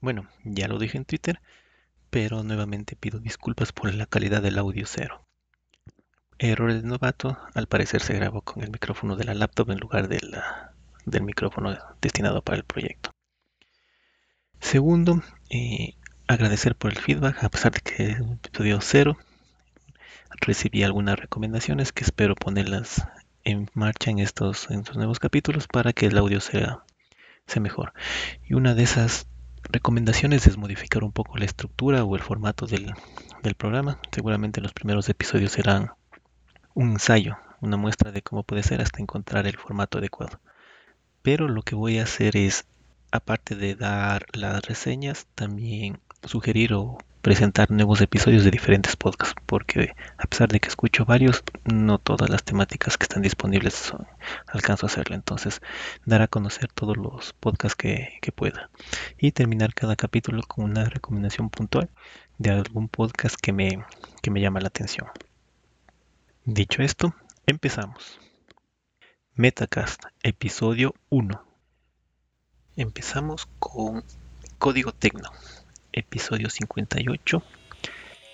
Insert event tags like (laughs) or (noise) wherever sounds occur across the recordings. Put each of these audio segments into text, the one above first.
Bueno, ya lo dije en Twitter, pero nuevamente pido disculpas por la calidad del audio cero. Error de novato, al parecer se grabó con el micrófono de la laptop en lugar del micrófono destinado para el proyecto. Segundo, eh, agradecer por el feedback, a pesar de que es un episodio cero, recibí algunas recomendaciones que espero ponerlas en marcha en estos, en nuevos capítulos para que el audio sea, sea mejor. Y una de esas recomendaciones es modificar un poco la estructura o el formato del, del programa. Seguramente los primeros episodios serán un ensayo, una muestra de cómo puede ser hasta encontrar el formato adecuado. Pero lo que voy a hacer es, aparte de dar las reseñas, también sugerir o presentar nuevos episodios de diferentes podcasts, porque a pesar de que escucho varios, no todas las temáticas que están disponibles son, alcanzo a hacerlo. Entonces, dar a conocer todos los podcasts que, que pueda. Y terminar cada capítulo con una recomendación puntual de algún podcast que me, que me llama la atención. Dicho esto, empezamos. Metacast, episodio 1. Empezamos con Código Tecno, episodio 58,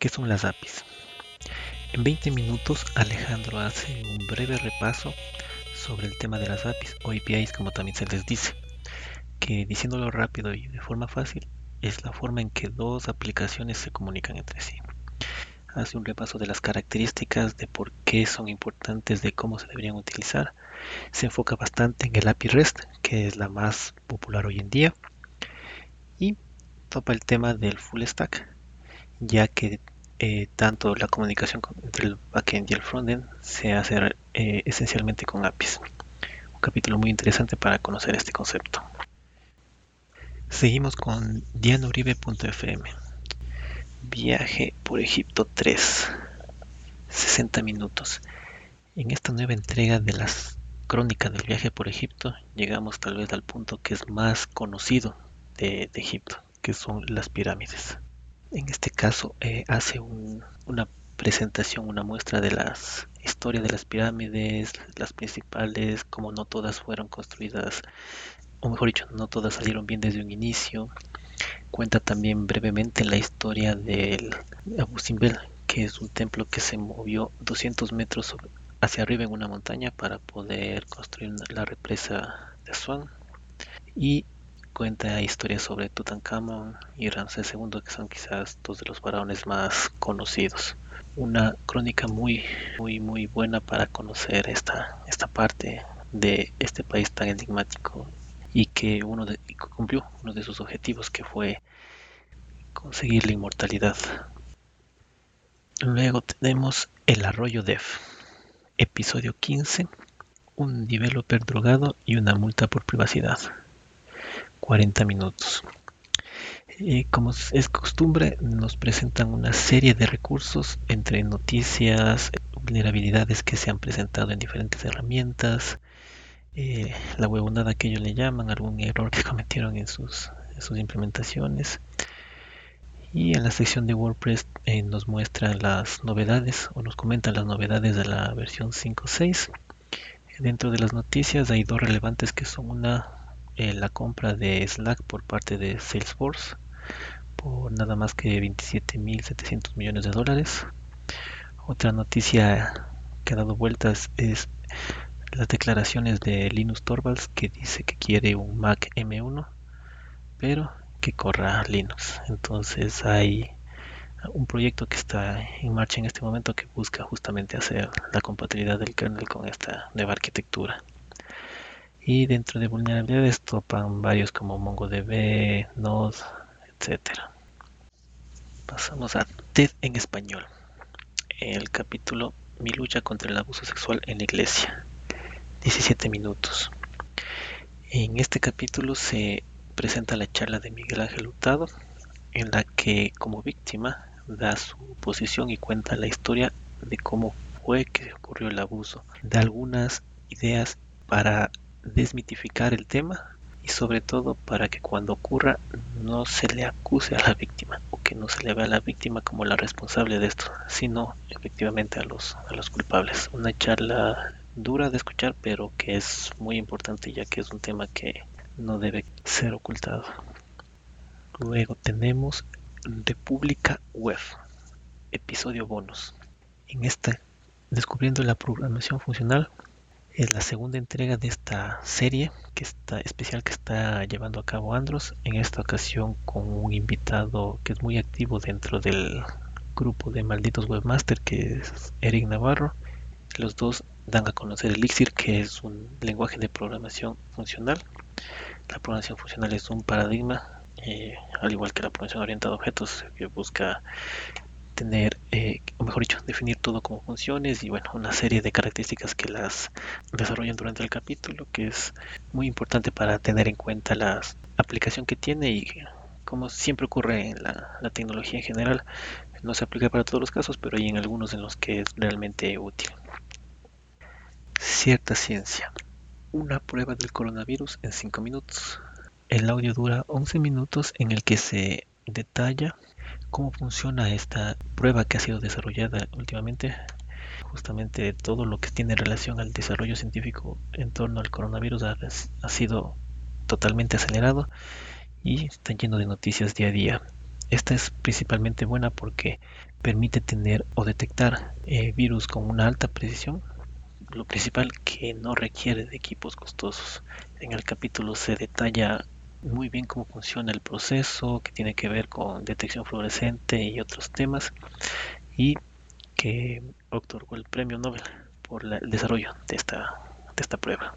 que son las APIs. En 20 minutos Alejandro hace un breve repaso sobre el tema de las APIs o APIs como también se les dice, que diciéndolo rápido y de forma fácil es la forma en que dos aplicaciones se comunican entre sí. Hace un repaso de las características, de por qué son importantes, de cómo se deberían utilizar. Se enfoca bastante en el API REST, que es la más popular hoy en día. Topa el tema del full stack, ya que eh, tanto la comunicación entre el backend y el frontend se hace eh, esencialmente con APIs. Un capítulo muy interesante para conocer este concepto. Seguimos con dianauribe.fm. Viaje por Egipto 3. 60 minutos. En esta nueva entrega de las crónicas del viaje por Egipto, llegamos tal vez al punto que es más conocido de Egipto, que son las pirámides. En este caso, eh, hace un- una presentación, una muestra de las historias de las pirámides, las principales, como no todas fueron construidas, o mejor dicho, no todas salieron bien desde un inicio. Cuenta también brevemente la historia del Abu Simbel, que es un templo que se movió 200 metros sobre- hacia arriba en una montaña para poder construir la represa de Asuán. Y cuenta historias sobre Tutankamón y Ramsés II, que son quizás dos de los faraones más conocidos. Una crónica muy, muy, muy buena para conocer esta, esta parte de este país tan enigmático y que uno de, cumplió uno de sus objetivos, que fue conseguir la inmortalidad. Luego tenemos El Arroyo Dev, episodio 15, un developer drogado y una multa por privacidad. 40 minutos. Eh, como es costumbre, nos presentan una serie de recursos entre noticias, vulnerabilidades que se han presentado en diferentes herramientas, eh, la huevonada que ellos le llaman, algún error que (laughs) cometieron en sus, en sus implementaciones. Y en la sección de WordPress eh, nos muestran las novedades o nos comentan las novedades de la versión 5.6. Dentro de las noticias hay dos relevantes que son una, eh, la compra de Slack por parte de Salesforce por nada más que 27.700 millones de dólares. Otra noticia que ha dado vueltas es las declaraciones de Linus Torvalds que dice que quiere un Mac M1, pero que corra Linux. Entonces hay un proyecto que está en marcha en este momento que busca justamente hacer la compatibilidad del kernel con esta nueva arquitectura. Y dentro de vulnerabilidades topan varios como MongoDB, Node, etcétera. Pasamos a TED en español. El capítulo Mi lucha contra el abuso sexual en la iglesia. 17 minutos. En este capítulo se presenta la charla de Miguel Ángel Hurtado, en la que como víctima da su posición y cuenta la historia de cómo fue que ocurrió el abuso, da algunas ideas para desmitificar el tema y sobre todo para que cuando ocurra no se le acuse a la víctima o que no se le vea a la víctima como la responsable de esto, sino efectivamente a los, a los culpables. Una charla dura de escuchar, pero que es muy importante ya que es un tema que no debe ser ocultado. Luego tenemos República Web, episodio bonus. En esta, descubriendo la programación funcional, es la segunda entrega de esta serie que está especial que está llevando a cabo Andros. En esta ocasión con un invitado que es muy activo dentro del grupo de malditos webmaster que es Eric Navarro. Los dos dan a conocer Elixir, que es un lenguaje de programación funcional. La programación funcional es un paradigma, eh, al igual que la programación orientada a objetos, que busca tener, eh, o mejor dicho, definir todo como funciones y bueno, una serie de características que las desarrollan durante el capítulo, que es muy importante para tener en cuenta la aplicación que tiene y como siempre ocurre en la, la tecnología en general, no se aplica para todos los casos, pero hay en algunos en los que es realmente útil. Cierta ciencia. Una prueba del coronavirus en 5 minutos. El audio dura 11 minutos en el que se detalla cómo funciona esta prueba que ha sido desarrollada últimamente. Justamente todo lo que tiene relación al desarrollo científico en torno al coronavirus ha, ha sido totalmente acelerado y está lleno de noticias día a día. Esta es principalmente buena porque permite tener o detectar eh, virus con una alta precisión. Lo principal que no requiere de equipos costosos. En el capítulo se detalla muy bien cómo funciona el proceso, que tiene que ver con detección fluorescente y otros temas, y que otorgó el premio Nobel por el desarrollo de esta, de esta prueba.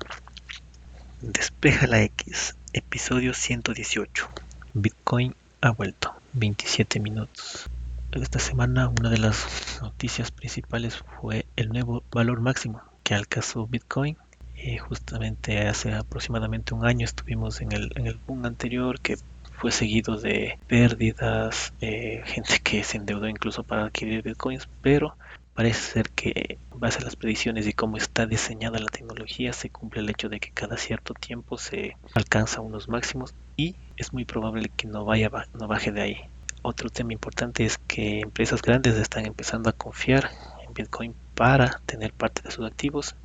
Despeja la X, episodio 118. Bitcoin ha vuelto, 27 minutos. Esta semana una de las noticias principales fue el nuevo valor máximo que alcanzó Bitcoin eh, justamente hace aproximadamente un año estuvimos en el, en el boom anterior que fue seguido de pérdidas, eh, (laughs) gente que se endeudó incluso para adquirir bitcoins, pero parece ser que base a las predicciones y cómo está diseñada la tecnología se cumple el hecho de que cada cierto tiempo se alcanza unos máximos y es muy probable que no vaya no baje de ahí. Otro tema importante es que empresas grandes están empezando a confiar en Bitcoin para tener parte de sus activos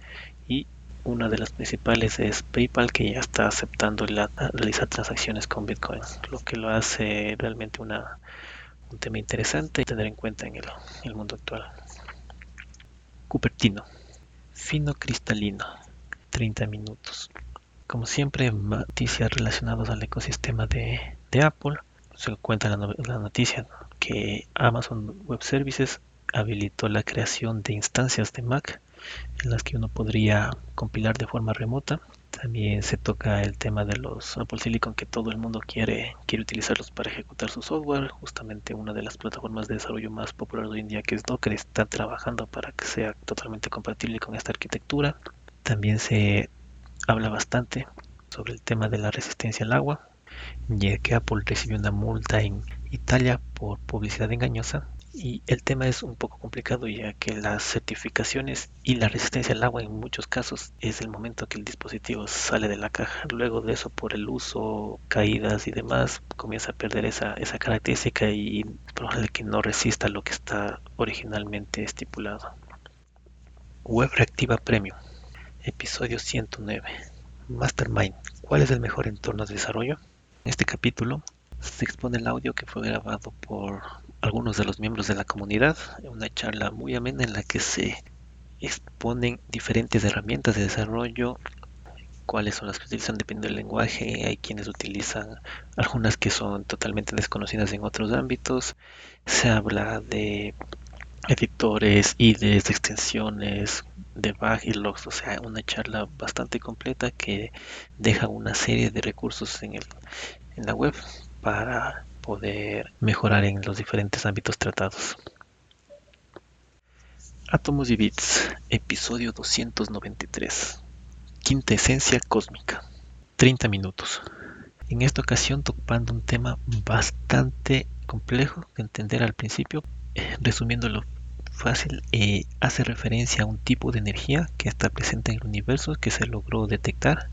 y una de las principales es PayPal que ya está aceptando la, realizar transacciones con Bitcoin, lo que lo hace realmente una, un tema interesante y tener en cuenta en el, mundo actual. Cupertino, fino cristalino, 30 minutos. Como siempre, noticias relacionadas al ecosistema de, Apple. Se cuenta la noticia que Amazon Web Services habilitó la creación de instancias de Mac en las que uno podría compilar de forma remota. También se toca el tema de los Apple Silicon que todo el mundo quiere, quiere utilizarlos para ejecutar su software. Justamente una de las plataformas de desarrollo más populares hoy en día que es Docker está trabajando para que sea totalmente compatible con esta arquitectura. También se habla bastante sobre el tema de la resistencia al agua, ya que Apple recibió una multa en Italia por publicidad engañosa y el tema es un poco complicado ya que las certificaciones y la resistencia al agua en muchos casos es el momento que el dispositivo sale de la caja. Luego de eso por el uso, caídas y demás, comienza a perder esa, esa característica y probable que no resista lo que está originalmente estipulado. Web Reactiva Premium, episodio 109. Mastermind, ¿cuál es el mejor entorno de desarrollo? En este capítulo se expone el audio que fue grabado por algunos de los miembros de la comunidad, una charla muy amena en la que se exponen diferentes herramientas de desarrollo, cuáles son las que utilizan dependiendo del lenguaje, hay quienes utilizan algunas que son totalmente desconocidas en otros ámbitos, se habla de editores, IDEs, extensiones, debug y logs, o sea, una charla bastante completa que deja una serie de recursos en, el, en la web para poder mejorar en los diferentes ámbitos tratados. Átomos y bits, episodio 293. Quinta esencia cósmica. 30 minutos. En esta ocasión tocando un tema bastante complejo de entender al principio, resumiéndolo fácil, eh, hace referencia a un tipo de energía que está presente en el universo que se logró detectar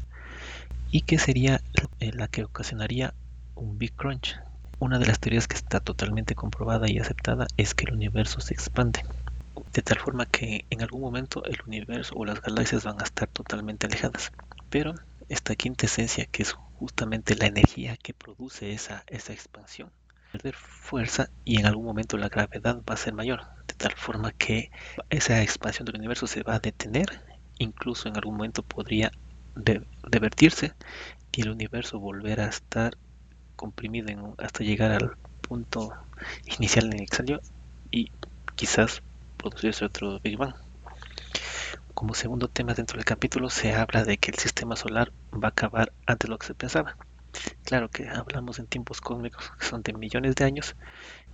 y que sería eh, la que ocasionaría un Big Crunch, una de las teorías que está totalmente comprobada y aceptada es que el universo se expande, de tal forma que en algún momento el universo o las galaxias van a estar totalmente alejadas. Pero esta quinta esencia, que es justamente la energía que produce esa, esa expansión perder fuerza y en algún momento la gravedad va a ser mayor, de tal forma que esa expansión del universo se va a detener, incluso en algún momento podría revertirse y el universo volver a estar comprimido hasta llegar al punto inicial en el que salió y quizás producirse otro Big Bang. Como segundo tema dentro del capítulo se habla de que el sistema solar va a acabar antes de lo que se pensaba. Claro que hablamos en tiempos cósmicos que son de millones de años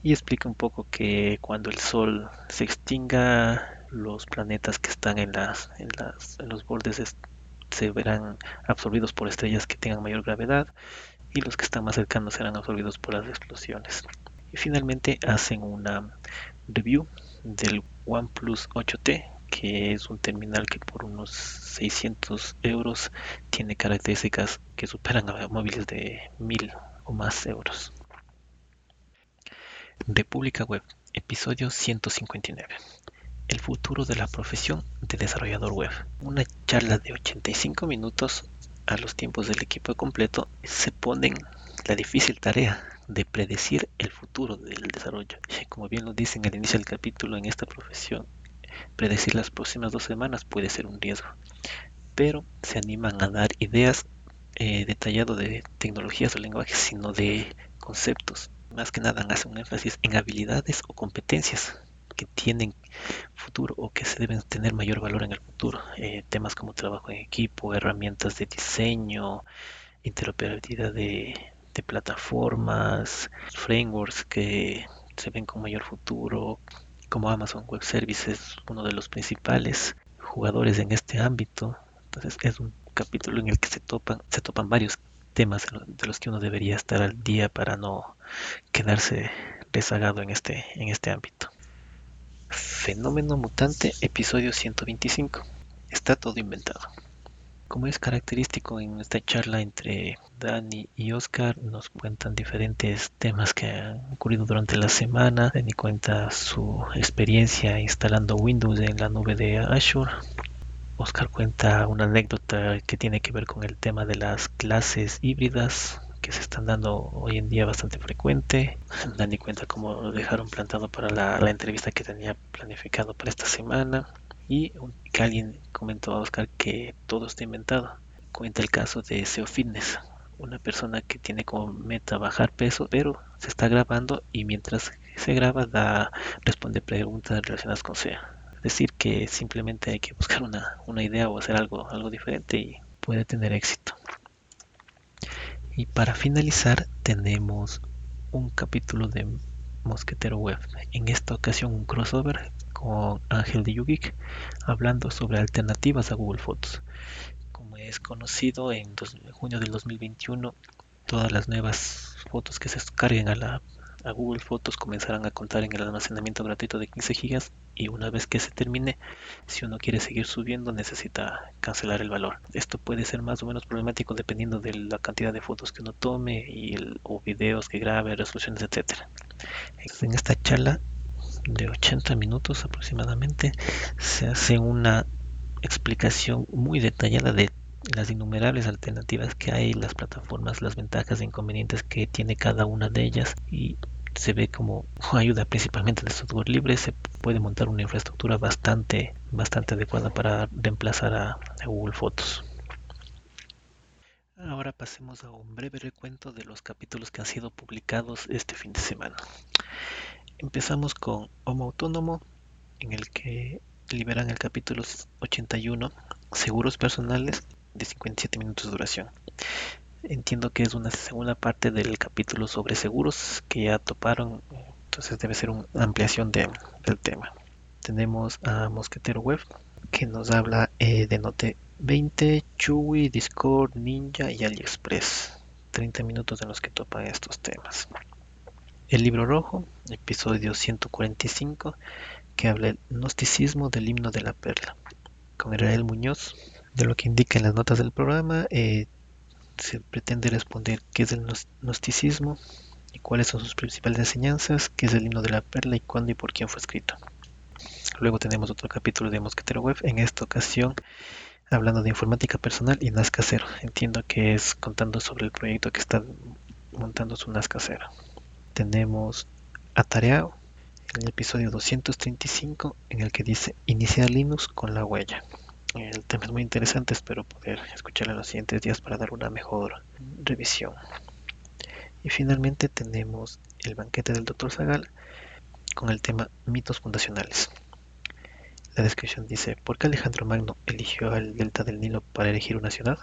y explica un poco que cuando el Sol se extinga, los planetas que están en, las, en, las, en los bordes se verán absorbidos por estrellas que tengan mayor gravedad y los que están más cercanos serán absorbidos por las explosiones. Y finalmente hacen una review del OnePlus 8T que es un terminal que por unos 600 euros tiene características que superan a móviles de 1000 o más euros. República Web, episodio 159. El futuro de la profesión de desarrollador web. Una charla de 85 minutos a los tiempos del equipo completo se ponen la difícil tarea de predecir el futuro del desarrollo. Como bien lo dicen al inicio del capítulo, en esta profesión Predecir las próximas dos semanas puede ser un riesgo, pero se animan a dar ideas eh, detallado de tecnologías o lenguajes, sino de conceptos. Más que nada hacen un énfasis en habilidades o competencias que tienen futuro o que se deben tener mayor valor en el futuro. Eh, temas como trabajo en equipo, herramientas de diseño, interoperabilidad de, plataformas, frameworks que se ven con mayor futuro, como Amazon Web Services, uno de los principales jugadores en este ámbito. Entonces es un capítulo en el que se topan, se topan varios temas de los que uno debería estar al día para no quedarse rezagado en este, en este ámbito. Fenómeno mutante, episodio 125. Está todo inventado. Como es característico en esta charla entre Dani y Oscar, nos cuentan diferentes temas que han ocurrido durante la semana. Dani cuenta su experiencia instalando Windows en la nube de Azure. Oscar cuenta una anécdota que tiene que ver con el tema de las clases híbridas que se están dando hoy en día bastante frecuente. Dani cuenta cómo lo dejaron plantado para la, la entrevista que tenía planificado para esta semana y que alguien comentó a Oscar que todo está inventado. Cuenta el caso de SEO Fitness, una persona que tiene como meta bajar peso, pero se está grabando y mientras se graba da responde preguntas relacionadas con SEO. Es decir, que simplemente hay que buscar una, una idea o hacer algo, algo diferente y puede tener éxito. Y para finalizar tenemos un capítulo de Mosquetero Web. En esta ocasión un crossover con Ángel de Yugik hablando sobre alternativas a Google Fotos. Como es conocido, en junio del 2021 todas las nuevas fotos que se carguen a, la, a Google Fotos comenzarán a contar en el almacenamiento gratuito de 15 GB y una vez que se termine, si uno quiere seguir subiendo necesita cancelar el valor. Esto puede ser más o menos problemático dependiendo de la cantidad de fotos que uno tome y o videos que grabe, resoluciones, etcétera. En esta charla de 80 minutos aproximadamente se hace una explicación muy detallada de las innumerables alternativas que hay, las plataformas, las ventajas e inconvenientes que tiene cada una de ellas y se ve como ayuda principalmente de software libre, se puede montar una infraestructura bastante, bastante adecuada para reemplazar a, Google Fotos. Ahora pasemos a un breve recuento de los capítulos que han sido publicados este fin de semana. Empezamos con Homo Autónomo, en el que liberan el capítulo 81, Seguros Personales, de 57 minutos de duración. Entiendo que es una segunda parte del capítulo sobre seguros que ya toparon, entonces debe ser una ampliación del tema. Tenemos a Mosquetero Web, que nos habla eh, de Note 20, Chewy, Discord, Ninja y AliExpress. 30 minutos en los que topan estos temas. El libro rojo, episodio 145, que habla del gnosticismo del himno de la perla. Con Israel Muñoz, de lo que indica en las notas del programa, eh, se pretende responder qué es el gnosticismo y cuáles son sus principales enseñanzas, qué es el himno de la perla y cuándo y por quién fue escrito. Luego tenemos otro capítulo de Mosquetero Web. En esta ocasión hablando de informática personal y NAS casero. Entiendo que es contando sobre el proyecto que está montando su NAS casero. Tenemos Atareado, el episodio 235, en el que dice iniciar Linux con la huella. El tema es muy interesante, espero poder escucharlo en los siguientes días para dar una mejor revisión. Y finalmente tenemos el banquete del Dr. Zagal con el tema mitos fundacionales. La descripción dice, ¿por qué Alejandro Magno eligió el delta del Nilo para elegir una ciudad?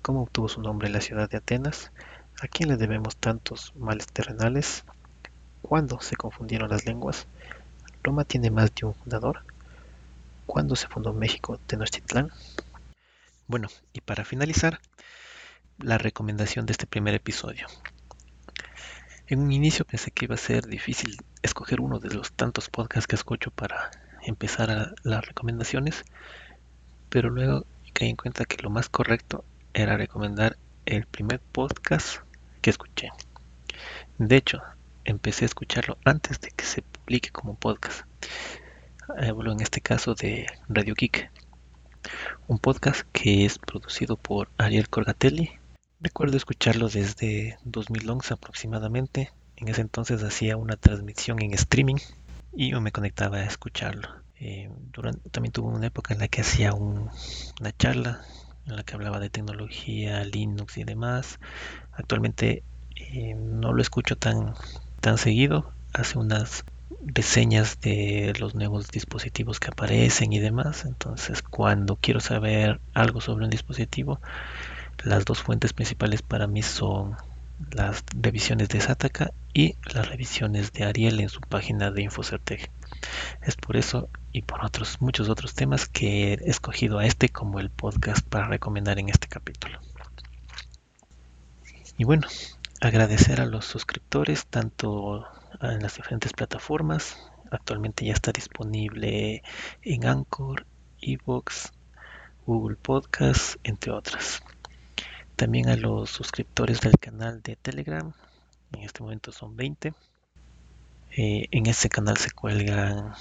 ¿Cómo obtuvo su nombre la ciudad de Atenas? ¿A quién le debemos tantos males terrenales? ¿Cuándo se confundieron las lenguas? ¿Roma tiene más de un fundador? ¿Cuándo se fundó México Tenochtitlán? Bueno, y para finalizar, la recomendación de este primer episodio. En un inicio pensé que iba a ser difícil escoger uno de los tantos podcasts que escucho para empezar a las recomendaciones, pero luego caí en cuenta que lo más correcto era recomendar el primer podcast que escuché. De hecho, empecé a escucharlo antes de que se publique como podcast. Hablo en este caso de Radio Geek, un podcast que es producido por Ariel Corgatelli. Recuerdo escucharlo desde 2011 aproximadamente. En ese entonces hacía una transmisión en streaming y yo me conectaba a escucharlo. Eh, durante, también tuvo una época en la que hacía una charla en la que hablaba de tecnología, Linux y demás. Actualmente eh, no lo escucho tan, tan seguido. Hace unas reseñas de los nuevos dispositivos que aparecen y demás. Entonces, cuando quiero saber algo sobre un dispositivo, las dos fuentes principales para mí son las revisiones de Sataka y las revisiones de Ariel en su página de Infocertec. Es por eso y por otros muchos otros temas que he escogido a este como el podcast para recomendar en este capítulo. Y bueno, agradecer a los suscriptores tanto en las diferentes plataformas. Actualmente ya está disponible en Anchor, Evox, Google Podcast, entre otras. También a los suscriptores del canal de Telegram. En este momento son 20. Eh, en ese canal se cuelgan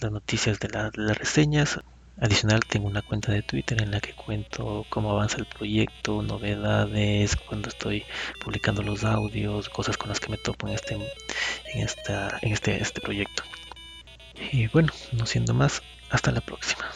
las noticias de las reseñas, Adicional, tengo una cuenta de Twitter en la que cuento cómo avanza el proyecto, novedades, cuando estoy publicando los audios, cosas con las que me topo en este, en esta, en este, este proyecto. Y bueno, no siendo más, hasta la próxima.